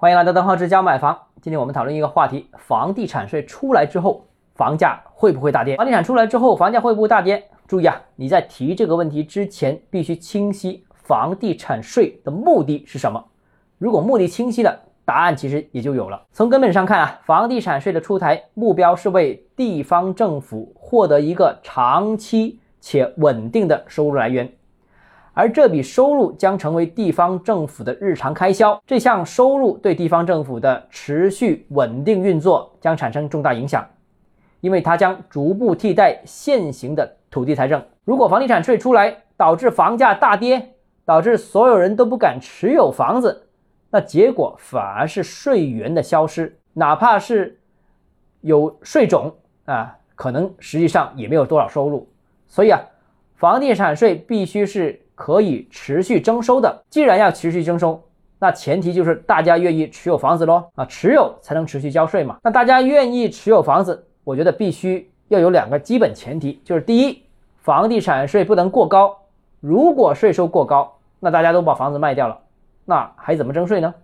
欢迎来到邓浩之家买房。今天我们讨论一个话题：房地产税出来之后，房价会不会大跌？房地产出来之后，房价会不会大跌？注意啊，你在提这个问题之前，必须清晰房地产税的目的是什么。如果目的清晰了，答案其实也就有了。从根本上看啊，房地产税的出台目标是为地方政府获得一个长期且稳定的收入来源，而这笔收入将成为地方政府的日常开销。这项收入对地方政府的持续稳定运作将产生重大影响，因为它将逐步替代现行的。土地财政，如果房地产税出来导致房价大跌，导致所有人都不敢持有房子，那结果反而是税源的消失，哪怕是有税种啊，可能实际上也没有多少收入。所以啊，房地产税必须是可以持续征收的。既然要持续征收，那前提就是大家愿意持有房子喽啊，持有才能持续交税嘛。那大家愿意持有房子，我觉得必须。要有两个基本前提，就是第一，房地产税不能过高。如果税收过高，那大家都把房子卖掉了，那还怎么征税呢？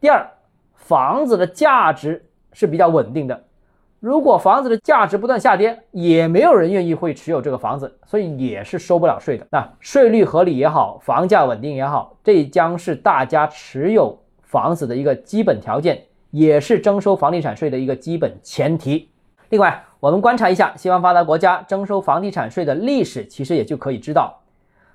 第二，房子的价值是比较稳定的。如果房子的价值不断下跌，也没有人愿意会持有这个房子，所以也是收不了税的。那税率合理也好，房价稳定也好，这将是大家持有房子的一个基本条件，也是征收房地产税的一个基本前提。另外，我们观察一下西方发达国家征收房地产税的历史，其实也就可以知道，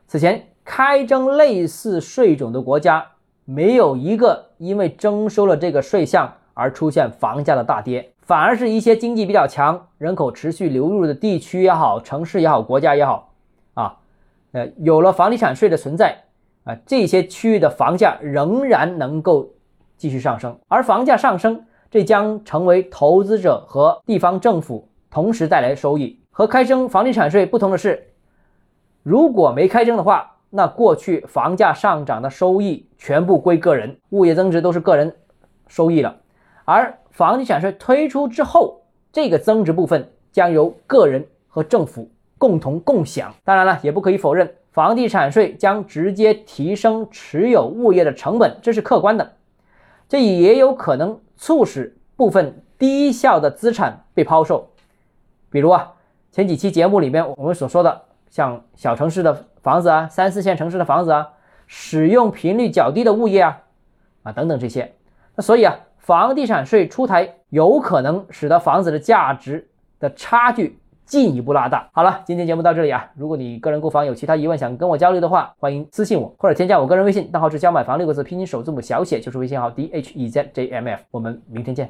此前开征类似税种的国家，没有一个因为征收了这个税项而出现房价的大跌，反而是一些经济比较强、人口持续流入的地区也好、城市也好、国家也好，啊，呃，有了房地产税的存在，啊，这些区域的房价仍然能够继续上升，而房价上升。这将成为投资者和地方政府同时带来收益。和开征房地产税不同的是，如果没开征的话，那过去房价上涨的收益全部归个人，物业增值都是个人收益了。而房地产税推出之后，这个增值部分将由个人和政府共同共享。当然了，也不可以否认，房地产税将直接提升持有物业的成本，这是客观的。这也有可能。促使部分低效的资产被抛售，比如啊，前几期节目里面我们所说的，像小城市的房子啊，三四线城市的房子啊，使用频率较低的物业啊，啊等等这些。那所以啊，房地产税出台有可能使得房子的价值的差距进一步拉大。好了，今天节目到这里啊，如果你个人购房有其他疑问想跟我交流的话，欢迎私信我或者添加我个人微信，账号是教买房六个字拼音首字母小写就是微信号 d h e z j m f。我们明天见。